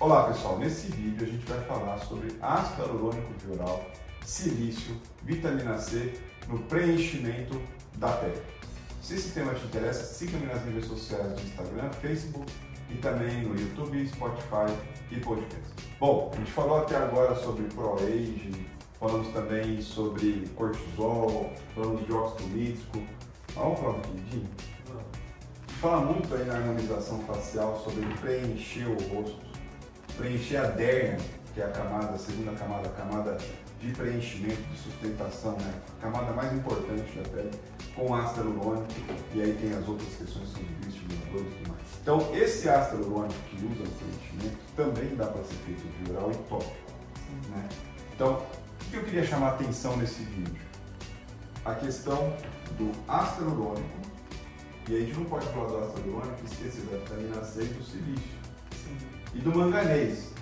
Olá pessoal, nesse vídeo a gente vai falar sobre ácido hialurônico vioral, silício, vitamina C no preenchimento da pele. Se esse tema te interessa, siga-me nas mídias sociais do Instagram, Facebook e também no YouTube, Spotify e podcast. Bom, a gente falou até agora sobre ProAge, falamos também sobre cortisol, falamos de óxido nítrico. Vamos falar um pouquinho? Fala muito aí na harmonização facial sobre preencher o rosto, preencher a derna, que é a camada, a segunda camada, a camada de preenchimento, de sustentação, né? a camada mais importante da pele, com ácido hialurônico, e aí tem as outras questões, são os estimuladores e tudo mais. Então, esse ácido hialurônico que usa no preenchimento também dá para ser feito de oral e tópico. Né? Então, o que eu queria chamar a atenção nesse vídeo? A questão do ácido hialurônico, e aí a gente não pode falar do ácido hialurônico e esquecer da vitamina C e do silício. Sim. E do manganês.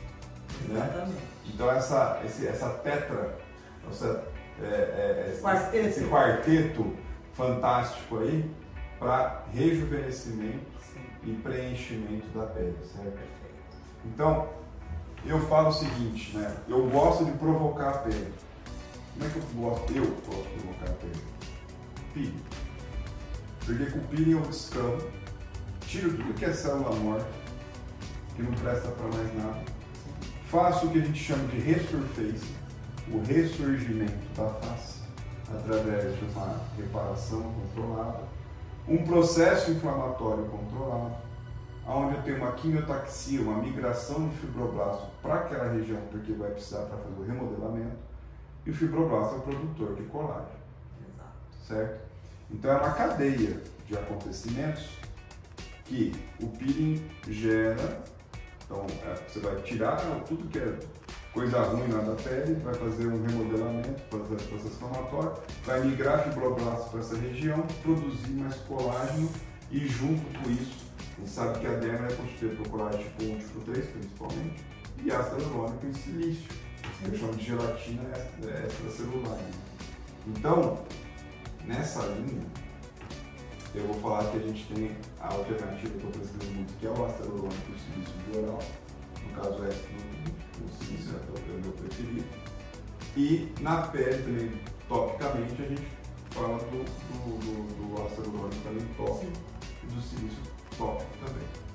Né? Então essa, esse, essa tetra, essa, é, é, esse, quarteto. esse quarteto fantástico aí para rejuvenescimento Sim. e preenchimento da pele, certo? Então, eu falo o seguinte, né? Eu gosto de provocar a pele. Como é que eu gosto? Eu gosto de provocar a pele. Peeling. Porque com o peeling eu descamo, tiro tudo que é célula morta, que não presta para mais nada. Faço o que a gente chama de resurface, o ressurgimento da face, através de uma reparação controlada, um processo inflamatório controlado, onde eu tenho uma quimiotaxia, uma migração de fibroblasto para aquela região, porque vai precisar para fazer o remodelamento, e o fibroblasto é o produtor de colágeno. Exato. Certo? Então é uma cadeia de acontecimentos que o peeling gera. Então é, você vai tirar tudo que é coisa ruim lá da pele, vai fazer um remodelamento, fazer o processo inflamatório, vai migrar fibroblasto para essa região, produzir mais colágeno e junto com isso a gente sabe que a derma é constituída por colágeno tipo 1, tipo 3, principalmente, e ácido hialurônico e silício, que eu chamo de gelatina extracelular. Então, nessa linha, eu vou falar que a gente tem a alternativa que eu pesquiso muito, que é o ácido hialurônico e o silício de oral, no caso é o silício é o meu preferido. E na pele também, topicamente, a gente fala do, do, do, do também tópico e do silício top também.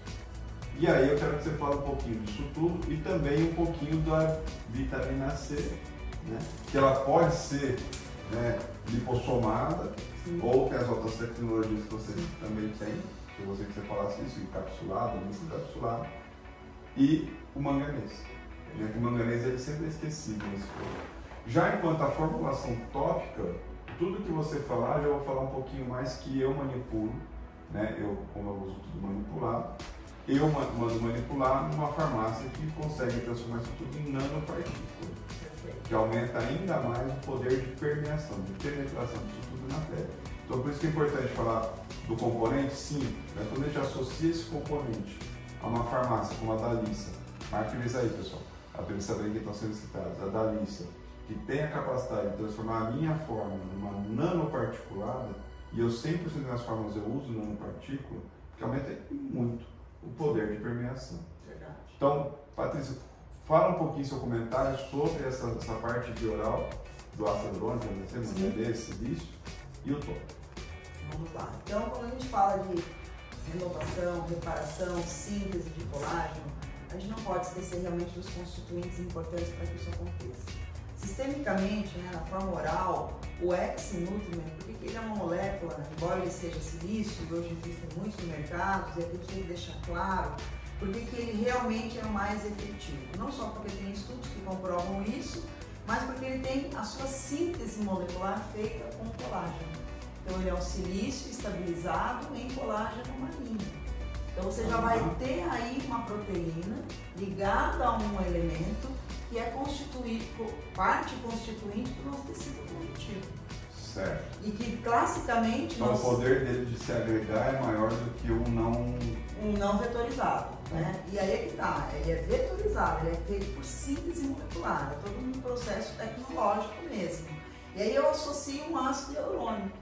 E aí eu quero que você fale um pouquinho disso tudo e também um pouquinho da vitamina C, né? que ela pode ser né, lipossomada Sim. ou tem as outras tecnologias que você também tem, que você que você falasse isso, encapsulado, encapsulado, e o manganês. Né? Que o manganês ele sempre é esquecido nesse Já enquanto a formulação tópica, tudo que você falar, já vou falar um pouquinho mais que eu manipulo né? eu, como eu uso tudo manipulado, eu mando manipular numa farmácia que consegue transformar isso tudo em nanopartículas, que aumenta ainda mais o poder de permeação, de penetração disso tudo na pele. Então, por isso que é importante falar do componente, sim, né? quando a gente associa esse componente a uma farmácia como a Dalissa, marque eles aí, pessoal, a bem que estão sendo citados, a Dalissa, que tem a capacidade de transformar a minha fórmula numa nanoparticulada, e eu 100% das formas eu uso nanopartícula, que aumenta muito o poder de permeação. Verdade. Então, Patrícia, fala um pouquinho seu comentário sobre essa, essa parte de oral do ácido hialurônico, MDC, silício e o tom. Vamos lá. Então, quando a gente fala de renovação, reparação, síntese de colágeno, a gente não pode esquecer realmente dos constituintes importantes para que isso aconteça. Sistemicamente, né, na forma oral, o X-Nutriment, porque ele é uma molécula, embora ele seja silício, e hoje existem muitos mercados, e aqui tem que deixar claro, porque que ele realmente é o mais efetivo. Não só porque tem estudos que comprovam isso, mas porque ele tem a sua síntese molecular feita com colágeno. Então ele é um silício estabilizado em colágeno marinho. Então você já vai ter aí uma proteína ligada a um elemento que é constituído, parte constituinte do nosso tecido conjuntivo. Certo. E que classicamente. Então nós... o poder dele de se agregar é maior do que o não. Um não vetorizado. Né? E aí é que tá, ele é vetorizado, ele é feito por síntese molecular, é todo um processo tecnológico mesmo. E aí eu associo um ácido hialurônico,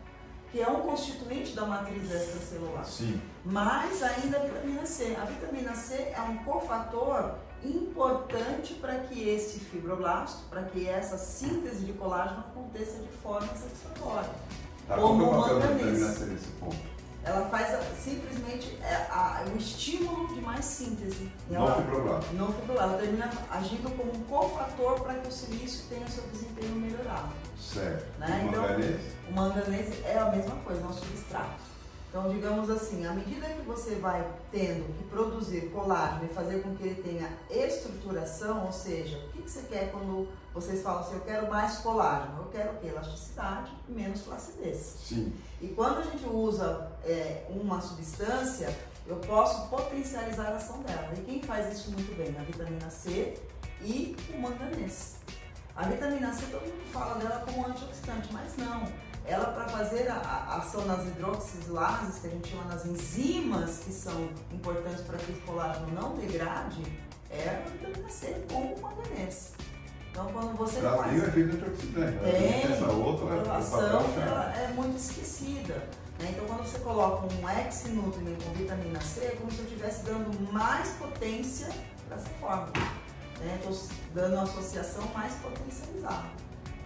que é um constituinte da matriz extracelular. Sim. Mais ainda a vitamina C. A vitamina C é um cofator importante para que esse fibroblasto, para que essa síntese de colágeno aconteça de forma satisfatória. Tá, como qual o Ela faz a- simplesmente é, a- o estímulo de mais síntese. Ela- fibroblasto. não fibroblasto. Ela termina agindo como um cofator para que o silício tenha seu desempenho melhorado. Certo. Né? O Então- manganês? O manganês é a mesma coisa, é um substrato. Então, digamos assim, à medida que você vai tendo que produzir colágeno e fazer com que ele tenha estruturação, ou seja, o que, que você quer quando vocês falam assim, eu quero mais colágeno? Eu quero o quê? Elasticidade e menos flacidez. Sim. E quando a gente usa é, uma substância, eu posso potencializar a ação dela. E quem faz isso muito bem? A vitamina C e o manganês. A vitamina C, todo mundo fala dela como antioxidante, mas não. Ela, para fazer a, ação nas hidroxilases, que a gente chama nas enzimas que são importantes para que o colágeno não degrade, é a vitamina C com o manganês. Então, quando você Ela faz tem o efeito antioxidante. né? tem, Essa outra é a ação é muito esquecida. né? Então, quando você coloca um X-Nutriment com vitamina C, é como se eu estivesse dando mais potência para essa fórmula. Né? Estou dando uma associação mais potencializada.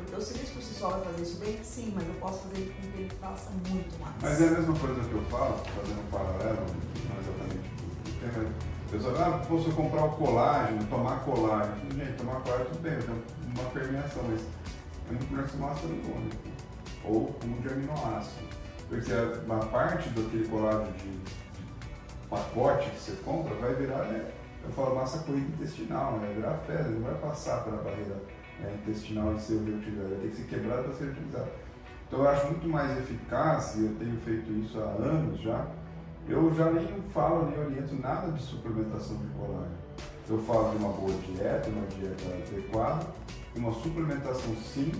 Porque o silício por si só vai fazer isso bem? Sim, mas eu posso fazer com que ele faça muito mais. Mas é a mesma coisa que eu falo, fazendo um paralelo, não exatamente do tema. A pessoa fala, ah, se eu comprar o colágeno, tomar colágeno. Gente, tomar colágeno tudo bem, tenho uma permeação, mas é muito melhor que tomar ácido hialurônico. Ou um de aminoácido. Porque a- uma parte daquele colágeno de, de pacote que você compra vai virar, né, eu falo massa corrida intestinal, né, vai virar fezes, não vai passar pela barreira né, intestinal e ser reutilizado, vai ter que ser quebrado para ser reutilizado. Então eu acho muito mais eficaz, e eu tenho feito isso há anos já, eu já nem falo, nem oriento nada de suplementação de colágeno. Eu falo de uma boa dieta, uma dieta adequada, uma suplementação sim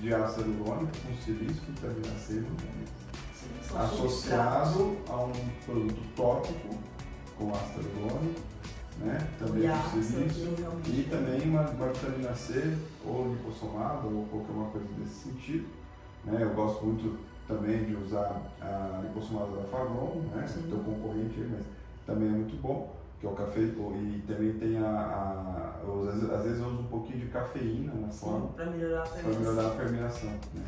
de ácido hialurônico com silício, vitamina C e manganês. Associado a um produto tópico com ácido hialurônico, né? também que realmente e também uma, uma vitamina C ou lipossomada ou qualquer uma coisa desse sentido. Né? Eu gosto muito também de usar a lipossomada da Fagron, né? Sim. teu concorrente aí, mas também é muito bom, que é o café, e também tem a, a eu, às, vezes, às vezes eu uso um pouquinho de cafeína na forma para melhorar a permeação. melhorar a permeação. Né?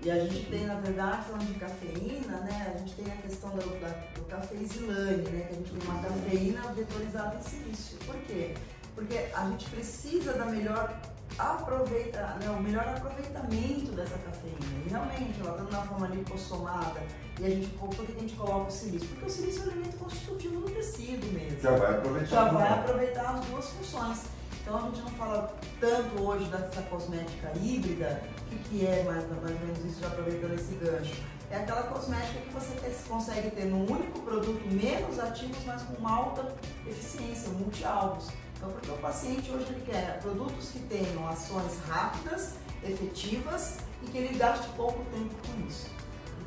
E a gente tem, na verdade, falando de cafeína, né? A gente tem a questão do, da, do cafeizilane, né? Que a gente tem uma cafeína vetorizada em silício. Por quê? Porque a gente precisa da melhor aproveita, né, o melhor aproveitamento dessa cafeína. E realmente, ela estando na forma lipossomada, e a gente, por que a gente coloca o silício? Porque o silício é um elemento constitutivo do tecido mesmo Já vai aproveitar. já vai aproveitar as duas funções. Então a gente não fala tanto hoje dessa cosmética híbrida, o que, que é mais, mais ou menos isso, já aproveitando esse gancho. É aquela cosmética que você consegue ter num único produto menos ativos, mas com uma alta eficiência, multi-alvos. Então, porque o paciente hoje ele quer produtos que tenham ações rápidas, efetivas e que ele gaste pouco tempo com isso.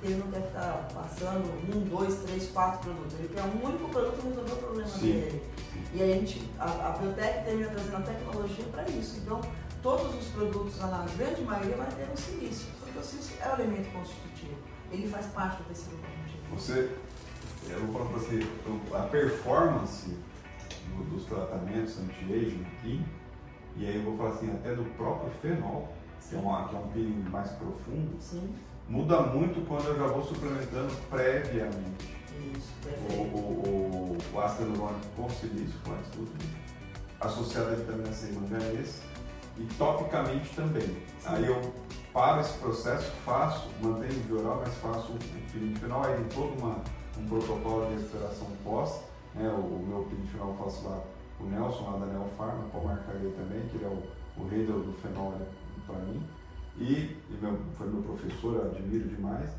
Ele não quer ficar passando um, dois, três, quatro produtos. Ele quer um único produto e resolver o problema Sim. dele. E a gente, a, a Biotech termina trazendo a tecnologia para isso. Então, todos os produtos, na grande maioria, vai ter um silício, porque o silício é o elemento constitutivo. Ele faz parte do tecido conjuntivo. Você, eu vou falar para você, a performance do- dos tratamentos anti-aging aqui, e aí eu vou falar assim, até do próprio fenol, que é, uma, que é um peeling mais profundo, Sim, muda muito quando eu já vou suplementando previamente isso, o, o, o, o ácido hialurônico com silício, com antes tudo, associado à vitamina C e manganês, e topicamente também. Aí eu paro esse processo, faço, mantenho o vioral, mas faço o final, aí tem todo uma, um protocolo de recuperação pós, né? o, o meu peeling final eu faço lá o Nelson, lá da Neofarma, pode marcar ele também, que ele é o, o rei do, do fenol para mim, e, e meu, foi meu professor, eu admiro demais,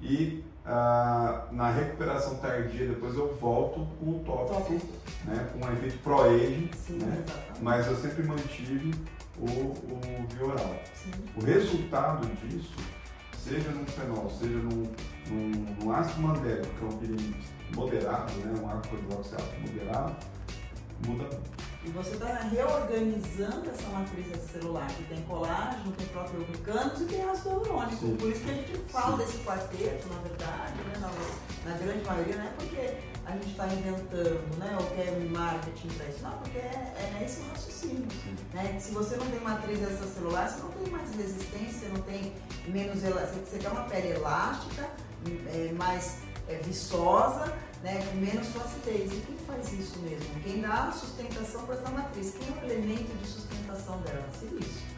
e ah, na recuperação tardia depois eu volto com o tópico, né, com um efeito Sim, né, mas eu sempre mantive o, o vioral. Sim. O resultado disso, seja num fenol, seja num, num, num ácido mandélico, que é um peeling moderado, né, um ácido moderado, muda. E você está reorganizando essa matriz celular, que tem colágeno, tem proteoglucanos e tem ácido hialurônico. Por isso que a gente fala Sim. desse quarteto, na verdade, né, na, na, grande maioria, não é porque a gente está inventando, né, ou quer marketing para isso, não, porque é, é esse o raciocínio. Né? Se você não tem matriz extracelular, você não tem mais resistência, não tem menos elástica, você quer uma pele elástica, é, mais é, viçosa, né, com menos flacidez. E quem faz isso mesmo? Quem dá sustentação para essa matriz? Quem é o elemento de sustentação dela? Silício.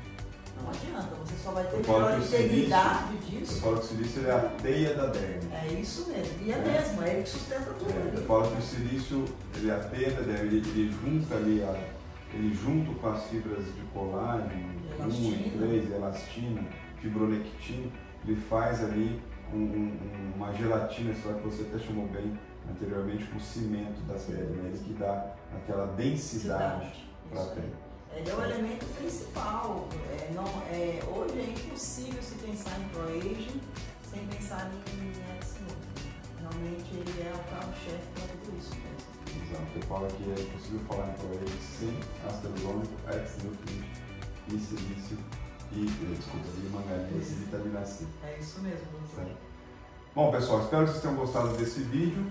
Não adianta, você só vai ter melhor integridade disso. Eu falo que o silício é a teia da derme. É isso mesmo. E é, é. mesmo, é ele que sustenta tudo é, ali. Eu falo que o silício ele é a teia da derme, ele, ele junta ali, a, ele junto com as fibras de colágeno, 1 e 3, elastina, fibronectina, ele faz ali um, um, uma gelatina, isso que você até chamou bem anteriormente, com o cimento da pele, né? Ele que dá aquela densidade para a pele. Ele é o elemento principal. É, não, é, hoje é impossível se pensar em pro-aging sem pensar em X-Nutrient. Realmente ele é o carro-chefe para tudo isso mesmo. Exato. Eu falo que é impossível falar em pro-aging sem ácido hialurônico, X-Nutrient e silício e, desculpa, e manganês e vitamina C. É isso mesmo. Certo? Bom, pessoal, espero que vocês tenham gostado desse vídeo.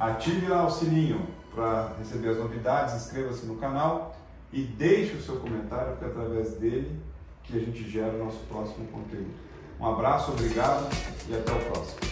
Ative lá o sininho para receber as novidades, inscreva-se no canal e deixe o seu comentário, porque é através dele que a gente gera o nosso próximo conteúdo. Um abraço, obrigado e até o próximo.